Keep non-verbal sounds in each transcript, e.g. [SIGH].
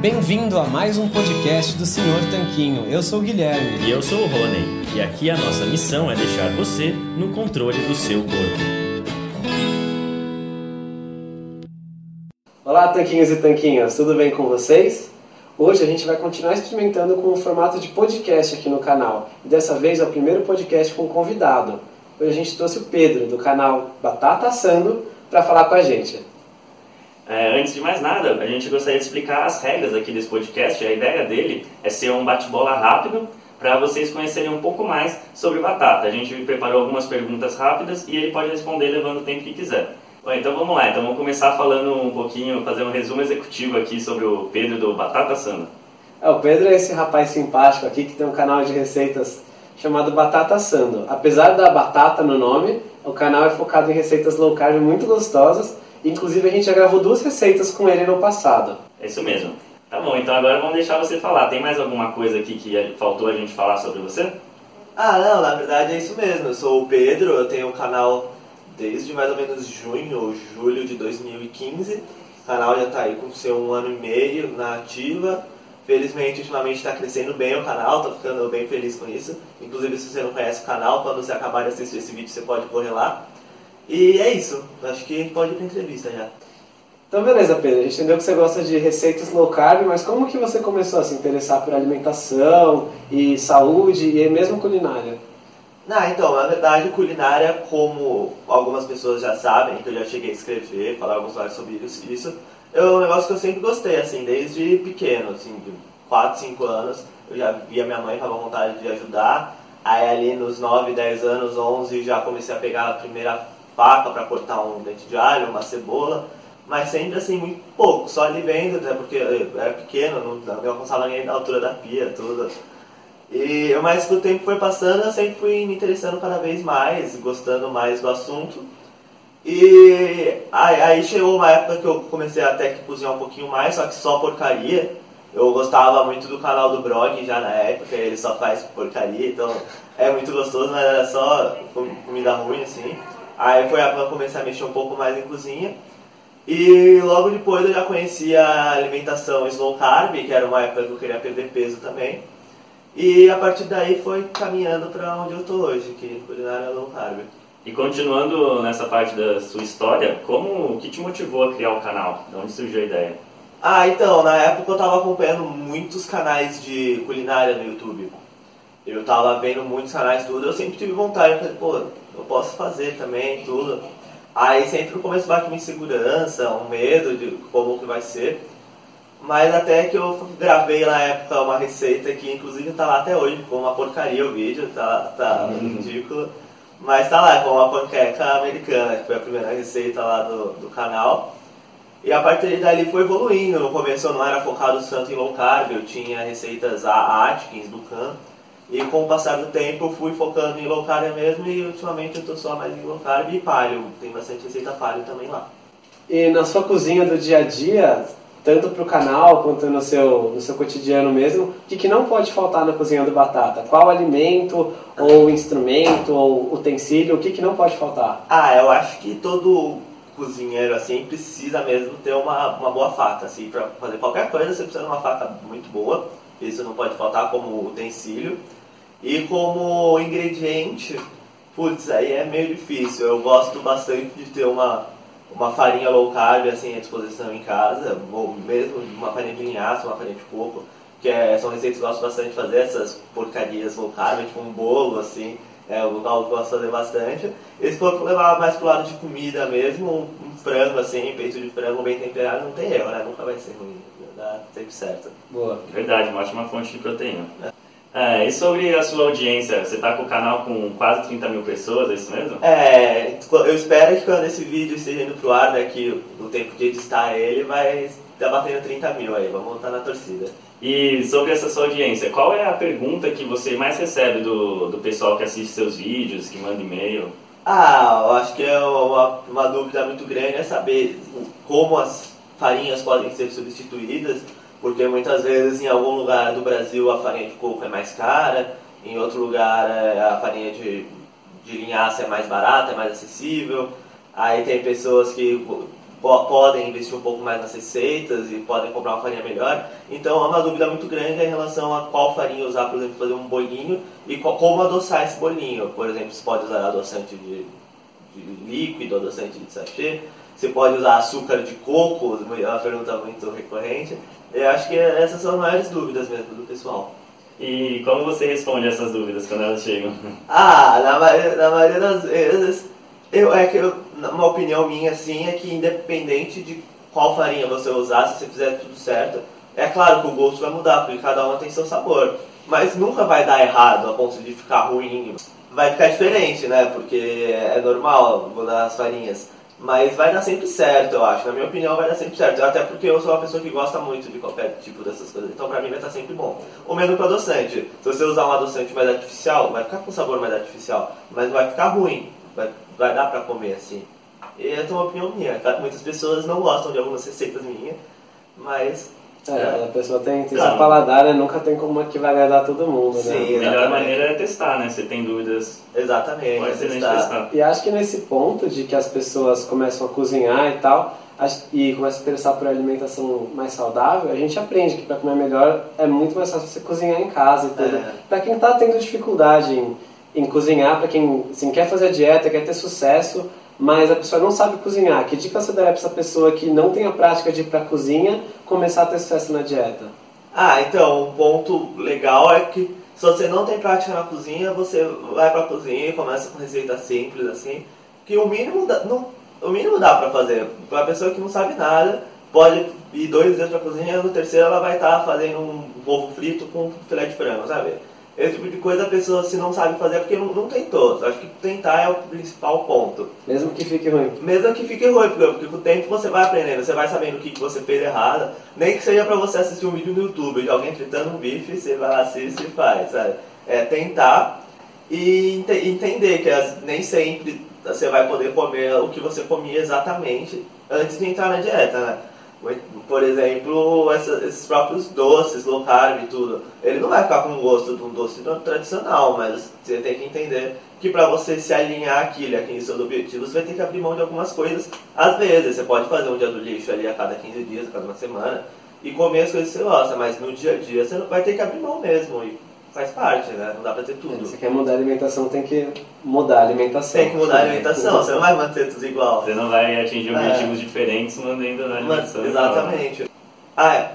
Bem-vindo a mais um podcast do Senhor Tanquinho. Eu sou o Guilherme. E eu sou o Rony. E aqui a nossa missão é deixar você no controle do seu corpo. Olá, Tanquinhos e Tanquinhas, tudo bem com vocês? Hoje a gente vai continuar experimentando com o formato de podcast aqui no canal. E dessa vez é o primeiro podcast com convidado. Hoje a gente trouxe o Pedro, do canal Batata Assando, para falar com a gente. É, antes de mais nada, a gente gostaria de explicar as regras aqui desse podcast. A ideia dele é ser um bate-bola rápido para vocês conhecerem um pouco mais sobre batata. A gente preparou algumas perguntas rápidas e ele pode responder levando o tempo que quiser. Bom, então vamos lá. Então vamos começar falando um pouquinho, fazer um resumo executivo aqui sobre o Pedro do Batata Sanda. É, o Pedro é esse rapaz simpático aqui que tem um canal de receitas chamado Batata Sando. Apesar da batata no nome, o canal é focado em receitas low carb muito gostosas Inclusive a gente já gravou duas receitas com ele no passado. É isso mesmo. Tá bom, então agora vamos deixar você falar. Tem mais alguma coisa aqui que faltou a gente falar sobre você? Ah, não, na verdade é isso mesmo. Eu sou o Pedro, eu tenho o um canal desde mais ou menos junho ou julho de 2015. O canal já está aí com seu um ano e meio na ativa. Felizmente, ultimamente está crescendo bem o canal, estou ficando bem feliz com isso. Inclusive, se você não conhece o canal, quando você acabar de assistir esse vídeo, você pode correr lá. E é isso. Acho que a gente pode ir para entrevista já. Então beleza, Pedro. A gente entendeu que você gosta de receitas low carb, mas como que você começou a se interessar por alimentação e saúde e mesmo culinária? Não, então, na verdade, culinária, como algumas pessoas já sabem, que eu já cheguei a escrever, falar alguns vários sobre isso, é um negócio que eu sempre gostei, assim, desde pequeno, assim, de 4, 5 anos, eu já via minha mãe com vontade de ajudar, aí ali nos 9, 10 anos, 11, já comecei a pegar a primeira faca para cortar um dente de alho, uma cebola, mas sempre assim, muito pouco, só ali vendo, né, porque eu era pequeno, não, não alcançava nem na altura da pia, tudo. E, mas com o tempo foi passando, eu sempre fui me interessando cada vez mais, gostando mais do assunto. E aí, aí chegou uma época que eu comecei até que cozinhar um pouquinho mais, só que só porcaria. Eu gostava muito do canal do Brog já na época, ele só faz porcaria, então é muito gostoso, mas era só comida ruim assim. Aí foi a eu comecei a mexer um pouco mais em cozinha. E logo depois eu já conhecia a alimentação slow carb, que era uma época que eu queria perder peso também. E a partir daí foi caminhando para onde eu estou hoje, que é culinária low carb. E continuando nessa parte da sua história, como o que te motivou a criar o canal? De onde surgiu a ideia? Ah, então, na época eu estava acompanhando muitos canais de culinária no YouTube. Eu estava vendo muitos canais tudo, eu sempre tive vontade, eu falei, pô, eu posso fazer também, tudo. Aí sempre no começo bate uma insegurança, um medo de como que vai ser. Mas até que eu gravei na época uma receita que inclusive tá lá até hoje, ficou uma porcaria o vídeo, tá, tá uhum. ridículo. Mas tá lá, com uma panqueca americana, que foi a primeira receita lá do, do canal. E a partir dali foi evoluindo. No começo eu não era focado tanto em low carb, eu tinha receitas a Atkins, do Can e com o passar do tempo eu fui focando em low carb mesmo e ultimamente eu estou só mais em low carb e paleo. Tem bastante receita paleo também lá. E na sua cozinha do dia a dia, tanto para o canal quanto no seu, no seu cotidiano mesmo, o que, que não pode faltar na cozinha do Batata? Qual alimento, ou instrumento, ou utensílio, o que, que não pode faltar? Ah, eu acho que todo cozinheiro assim precisa mesmo ter uma, uma boa faca. Assim, para fazer qualquer coisa você precisa de uma faca muito boa, isso não pode faltar como utensílio. E como ingrediente, putz, aí é meio difícil. Eu gosto bastante de ter uma, uma farinha low carb assim à disposição em casa, ou mesmo uma farinha de linhaça, uma farinha de coco, que é, são receitas que eu gosto bastante de fazer, essas porcarias low carb, tipo um bolo assim, é o local que eu gosto de fazer bastante. E se for levar mais pro lado de comida mesmo, um, um frango assim, peito de frango bem temperado, não tem erro, né? Nunca vai ser ruim, dá sempre certo. Boa. Verdade, uma ótima fonte de proteína. É. É, e sobre a sua audiência, você está com o canal com quase 30 mil pessoas, é isso mesmo? É, eu espero que quando esse vídeo esteja indo pro ar, daqui o tempo de editar ele, vai estar tá batendo 30 mil aí, vamos voltar na torcida. E sobre essa sua audiência, qual é a pergunta que você mais recebe do, do pessoal que assiste seus vídeos, que manda e-mail? Ah, eu acho que é uma, uma dúvida muito grande é saber como as farinhas podem ser substituídas, porque muitas vezes em algum lugar do Brasil a farinha de coco é mais cara, em outro lugar é, a farinha de, de linhaça é mais barata, é mais acessível. Aí tem pessoas que podem investir um pouco mais nas receitas e podem comprar uma farinha melhor. Então é uma dúvida muito grande em relação a qual farinha usar, por exemplo, fazer um bolinho e como adoçar esse bolinho. Por exemplo, você pode usar adoçante de, de líquido, adoçante de sachê, você pode usar açúcar de coco, é uma pergunta muito recorrente. Eu acho que essas são as maiores dúvidas mesmo do pessoal. E como você responde essas dúvidas quando elas chegam? [LAUGHS] Ah, na, na maioria das vezes eu, é que eu, uma opinião minha assim é que independente de qual farinha você usar, se você fizer tudo certo, é claro que o gosto vai mudar, porque cada uma tem seu sabor. Mas nunca vai dar errado a ponto de ficar ruim. Vai ficar diferente, né? Porque é normal mudar as farinhas. Mas vai dar sempre certo, eu acho. Na minha opinião, vai dar sempre certo. Até porque eu sou uma pessoa que gosta muito de qualquer tipo dessas coisas. Então, pra mim, vai estar sempre bom. O mesmo com adoçante. Se você usar um adoçante mais artificial, vai ficar com sabor mais artificial. Mas vai ficar ruim. Vai vai dar para comer assim. E é uma opinião minha. Tá? Muitas pessoas não gostam de algumas receitas minhas, mas. É, é. a pessoa tem, tem claro. seu paladar, né? nunca tem como que vai agradar todo mundo, né? Sim, a melhor maneira é testar, né? Você tem dúvidas. Exatamente. Pode testar. testar. E acho que nesse ponto de que as pessoas começam a cozinhar e tal, e começam a se interessar por alimentação mais saudável, a gente aprende que para comer melhor é muito mais fácil você cozinhar em casa e tudo. É. Para quem está tendo dificuldade em em cozinhar para quem assim, quer fazer dieta, quer ter sucesso, mas a pessoa não sabe cozinhar. Que dica você daria para essa pessoa que não tem a prática de ir para a cozinha começar a ter sucesso na dieta? Ah, então, um ponto legal é que se você não tem prática na cozinha, você vai para a cozinha e começa com receita simples assim, que o mínimo dá, não, o mínimo dá para fazer. Para a pessoa que não sabe nada, pode ir dois dias para a cozinha, no terceiro ela vai estar tá fazendo um ovo frito com filé de frango, sabe? Esse tipo de coisa a pessoa se não sabe fazer é porque não, não tentou. Acho que tentar é o principal ponto. Mesmo que fique ruim. Mesmo que fique ruim, porque, porque com o tempo você vai aprendendo, você vai sabendo o que, que você fez errado. Nem que seja pra você assistir um vídeo no YouTube de alguém fritando um bife, você vai lá, assiste e faz, sabe? É tentar e ent entender que as, nem sempre você vai poder comer o que você comia exatamente antes de entrar na dieta, né? Por exemplo, essa, esses próprios doces, low carb e tudo. Ele não vai ficar com o gosto de um doce tradicional, mas você tem que entender que para você se alinhar aquilo, atingir seus objetivos, você vai ter que abrir mão de algumas coisas. Às vezes, você pode fazer um dia do lixo ali a cada 15 dias, a cada uma semana, e comer as coisas que você gosta, mas no dia a dia você vai ter que abrir mão mesmo. E faz parte, né? Não dá pra ter tudo. Se quer mudar a alimentação, tem que mudar a alimentação. Tem que mudar a alimentação, você não vai manter tudo igual. Você não vai atingir objetivos é. diferentes mantendo a alimentação. exatamente. Ah, é.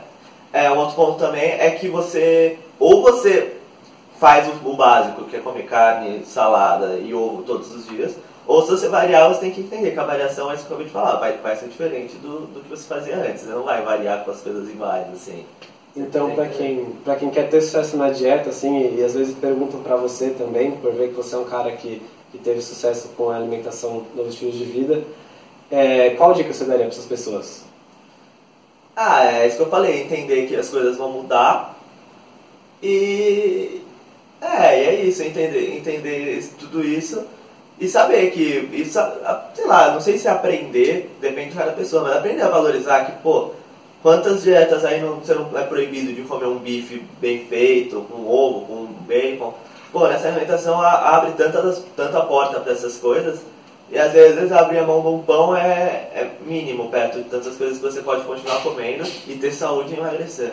é. Um outro ponto também é que você, ou você faz o, o básico, que é comer carne, salada e ovo todos os dias, ou se você variar, você tem que entender que a variação é isso que eu acabei de falar, vai, vai ser diferente do, do que você fazia antes, você não vai variar com as coisas iguais, assim. Então, para quem, pra quem quer ter sucesso na dieta, assim, e, e às vezes perguntam para você também, por ver que você é um cara que, que teve sucesso com a alimentação nos estilos de vida, é, qual dica você daria para essas pessoas? Ah, é isso que eu falei, entender que as coisas vão mudar e é, é isso, entender, entender tudo isso e saber que, isso, sei lá, não sei se aprender, depende de cada pessoa, mas aprender a valorizar que, pô, Quantas dietas aí não, você não é proibido de comer um bife bem feito, com ovo, com bacon? Pô, nessa alimentação abre tanta, tanta porta para essas coisas e às vezes abrir a mão de um pão é, é mínimo perto de tantas coisas que você pode continuar comendo e ter saúde e emagrecer.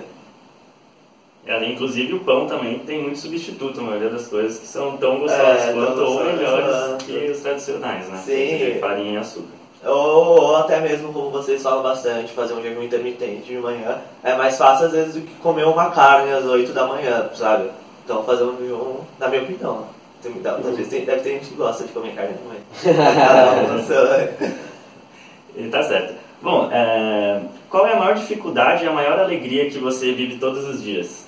É, inclusive o pão também tem muito substituto, a maioria das coisas que são tão gostosas é, quanto ou melhores que os tradicionais, né? Sim. farinha e açúcar. Ou, ou, até mesmo, como vocês falam bastante, fazer um jejum intermitente de manhã é mais fácil às vezes do que comer uma carne às 8 da manhã, sabe? Então fazer um jejum, na minha opinião. Tem, às vezes tem, deve ter gente que gosta de comer carne manhã. [LAUGHS] e tá certo. Bom, é, qual é a maior dificuldade e a maior alegria que você vive todos os dias?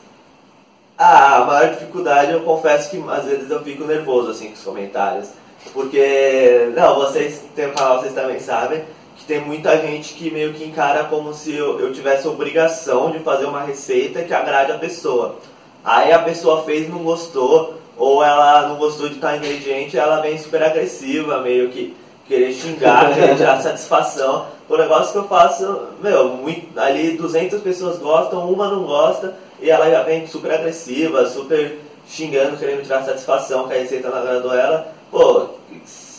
Ah, a maior dificuldade eu confesso que às vezes eu fico nervoso assim com os comentários. Porque, não, vocês tem canal, vocês também sabem que tem muita gente que meio que encara como se eu, eu tivesse obrigação de fazer uma receita que agrade a pessoa. Aí a pessoa fez não gostou, ou ela não gostou de tal ingrediente, ela vem super agressiva, meio que querer xingar, querer tirar satisfação. O negócio que eu faço, meu, muito, ali 200 pessoas gostam, uma não gosta, e ela já vem super agressiva, super xingando, querendo tirar satisfação que a receita não agradou ela. Pô,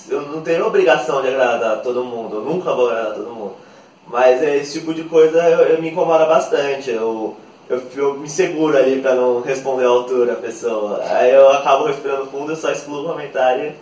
eu não tenho obrigação de agradar todo mundo, eu nunca vou agradar todo mundo. Mas esse tipo de coisa eu, eu me incomoda bastante. Eu, eu, eu, me seguro ali pra não responder à altura a pessoa. Aí eu acabo respirando fundo, eu só excluo o comentário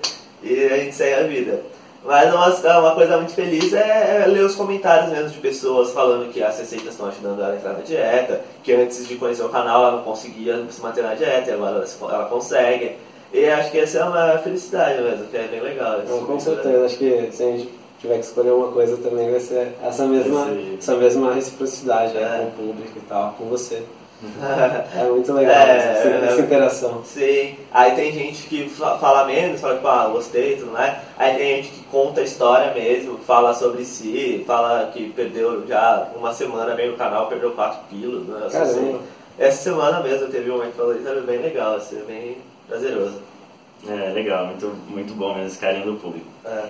e a gente segue a vida. Mas uma, uma coisa muito feliz é, é ler os comentários mesmo de pessoas falando que as receitas estão ajudando ela a entrar na dieta, que antes de conhecer o canal ela não conseguia se manter na dieta e agora ela, ela consegue. E acho que essa é uma felicidade mesmo, que é bem legal. Não, com certeza, acho que se a gente tiver que escolher uma coisa também vai ser essa mesma, essa mesma reciprocidade é. com o público e tal, com você. [LAUGHS] é muito legal é, essa, essa, interação. Sim, aí tem gente que fala menos, fala que ah, gostei e tudo mais. Aí tem gente que conta a história mesmo, fala sobre si, fala que perdeu já uma semana bem no canal, perdeu 4 quilos. Né? Assim. Essa semana mesmo teve um momento que falou isso, era bem legal, assim, bem prazeroso. É, legal, muito, muito bom mesmo esse carinho do público. É.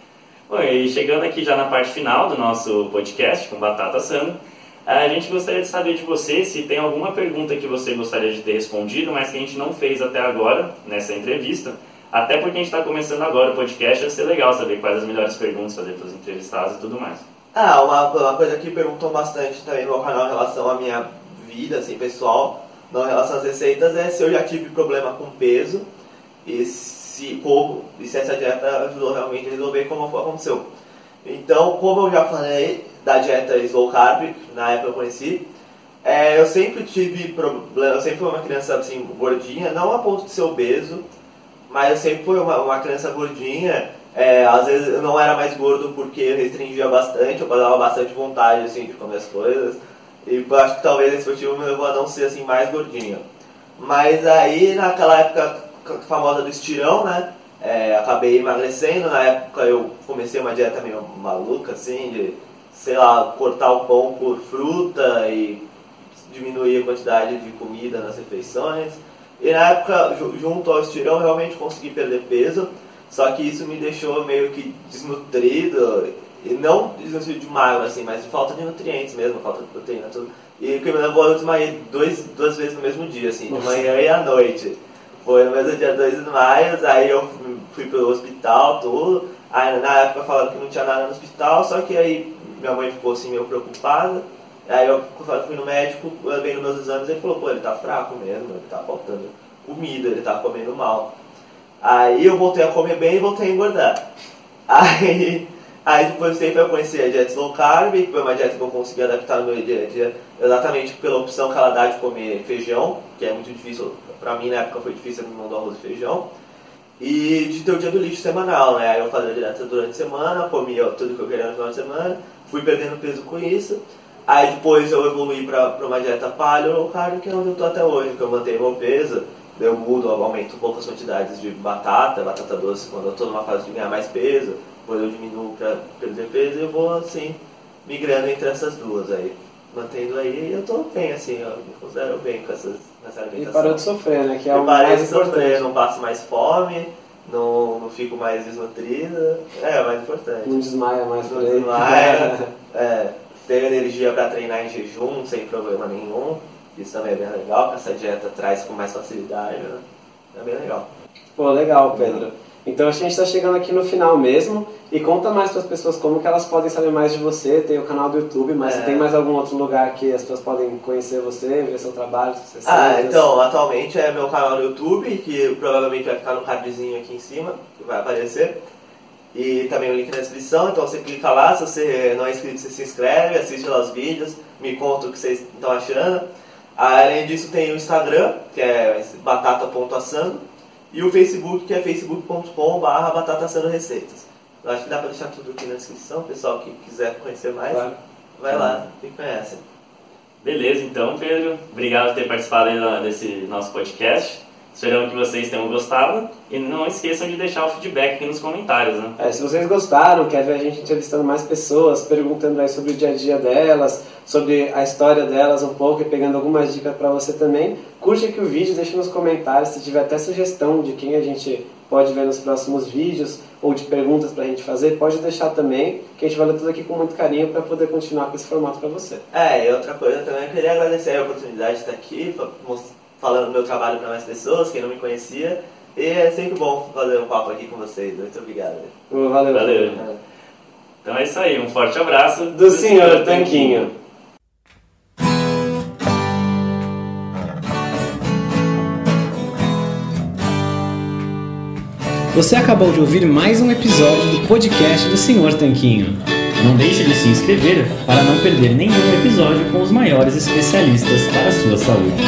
Bom, e chegando aqui já na parte final do nosso podcast com Batata Sando, a gente gostaria de saber de você se tem alguma pergunta que você gostaria de ter respondido, mas que a gente não fez até agora nessa entrevista. Até porque a gente está começando agora o podcast, vai ser legal saber quais as melhores perguntas fazer para os entrevistados e tudo mais. Ah, uma, uma coisa que perguntou bastante também no canal em relação à minha vida assim, pessoal, não em relação às receitas, é se eu já tive problema com peso e se, como, e se essa dieta ajudou realmente a resolver como aconteceu. Então, como eu já falei da dieta slow carb, na época eu conheci, é, eu sempre tive problema, eu sempre fui uma criança assim, gordinha, não a ponto de ser obeso, mas eu sempre fui uma, uma criança gordinha, é, às vezes eu não era mais gordo porque eu restringia bastante, eu dava bastante vontade assim, de comer as coisas, e eu acho que talvez esse motivo me levou a não ser assim mais gordinho. Mas aí naquela época famosa do estirão, né? É, acabei emagrecendo, na época eu comecei uma dieta meio maluca, assim, de, sei lá, cortar o pão por fruta e diminuir a quantidade de comida nas refeições. E na época, junto ao estirão, realmente consegui perder peso, só que isso me deixou meio que desnutrido, e não desnutrido de magro, assim, mas de falta de nutrientes mesmo, falta de proteína, tudo. E o que me levou a desmaiar dois, duas vezes no mesmo dia, assim, de manhã e à noite. Foi no mesmo dia 2 de maio, aí eu fui pro hospital, tudo. Aí na época falaram que não tinha nada no hospital, só que aí minha mãe ficou assim meio preocupada. Aí eu fui no médico, bem nos meus exames, ele falou, pô, ele tá fraco mesmo, ele tá faltando comida, ele tá comendo mal. Aí eu voltei a comer bem e voltei a engordar. [LAUGHS] Aí, aí tempo eu conheci a dieta low carb, que foi uma dieta que eu consegui adaptar no meu dia a dia, exatamente pela opção que ela dá de comer feijão, que é muito difícil Pra mim, na época, foi difícil mão do arroz e feijão. E de ter o dia do lixo semanal, né? Aí eu fazia direto durante a semana, comia tudo que eu queria no final de semana, fui perdendo peso com isso. Aí depois eu evolui para uma dieta paleo low carb, que é onde eu tô até hoje, que eu mantenho meu peso. Eu mudo, eu aumento poucas quantidades de batata, batata doce quando eu tô numa fase de ganhar mais peso, depois eu diminuo para peso e eu vou assim, migrando entre essas duas aí. Mantendo aí, eu tô bem assim, eu me considero bem com essas e parou de sofrer, né? Que é o mais de sofrer, não passo mais fome, não, não fico mais desnutrida. É, é mais importante. Não desmaia mais não desmaia. [LAUGHS] é, tenho energia para treinar em jejum sem problema nenhum. Isso também é bem legal, que essa dieta traz com mais facilidade. Né? É bem legal. Pô, legal, Pedro. Então a gente está chegando aqui no final mesmo e conta mais para as pessoas como que elas podem saber mais de você. Tem o canal do YouTube, mas é. tem mais algum outro lugar que as pessoas podem conhecer você, ver seu trabalho? Você ah, então atualmente é meu canal no YouTube que provavelmente vai ficar no cardzinho aqui em cima que vai aparecer e também o link na descrição. Então você clica lá, se você não é inscrito você se inscreve, assiste lá os vídeos, me conta o que vocês estão achando. Além disso tem o Instagram que é batata.assando e o Facebook, que é facebook.com.br batata receitas. Eu acho que dá para deixar tudo aqui na descrição, pessoal que quiser conhecer mais, claro. vai lá e conhece. Beleza, então, Pedro. Obrigado por ter participado desse nosso podcast. Esperamos que vocês tenham gostado e não esqueçam de deixar o feedback aqui nos comentários. Né? É, se vocês gostaram, quer ver a gente entrevistando mais pessoas, perguntando aí sobre o dia a dia delas, sobre a história delas um pouco e pegando algumas dicas para você também, curte aqui o vídeo, deixe nos comentários se tiver até sugestão de quem a gente pode ver nos próximos vídeos ou de perguntas para a gente fazer, pode deixar também, que a gente vai ler tudo aqui com muito carinho para poder continuar com esse formato para você. É, e outra coisa também, eu queria agradecer a oportunidade de estar aqui, falando do meu trabalho para mais pessoas, quem não me conhecia. E é sempre bom fazer um papo aqui com vocês. Muito obrigado. Valeu. Valeu. Então é isso aí. Um forte abraço do, do senhor Tanquinho. Você acabou de ouvir mais um episódio do podcast do Senhor Tanquinho. Não deixe de se inscrever para não perder nenhum episódio com os maiores especialistas para a sua saúde.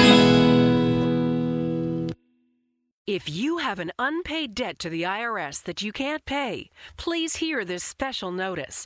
If you have an unpaid debt to the IRS that you can't pay, please hear this special notice.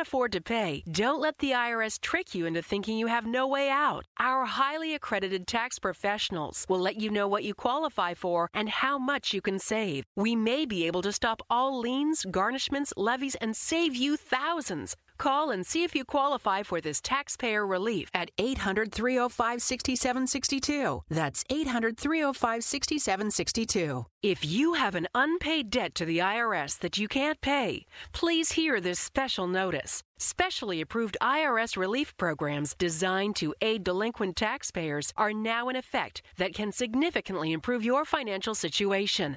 afford to pay, don't let the IRS trick you into thinking you have no way out. Our highly accredited tax professionals will let you know what you qualify for and how much you can save. We may be able to stop all liens, garnishments, levies, and save you thousands. Call and see if you qualify for this taxpayer relief at 800 305 6762. That's 800 305 6762. If you have an unpaid debt to the IRS that you can't pay, please hear this special notice. Specially approved IRS relief programs designed to aid delinquent taxpayers are now in effect that can significantly improve your financial situation.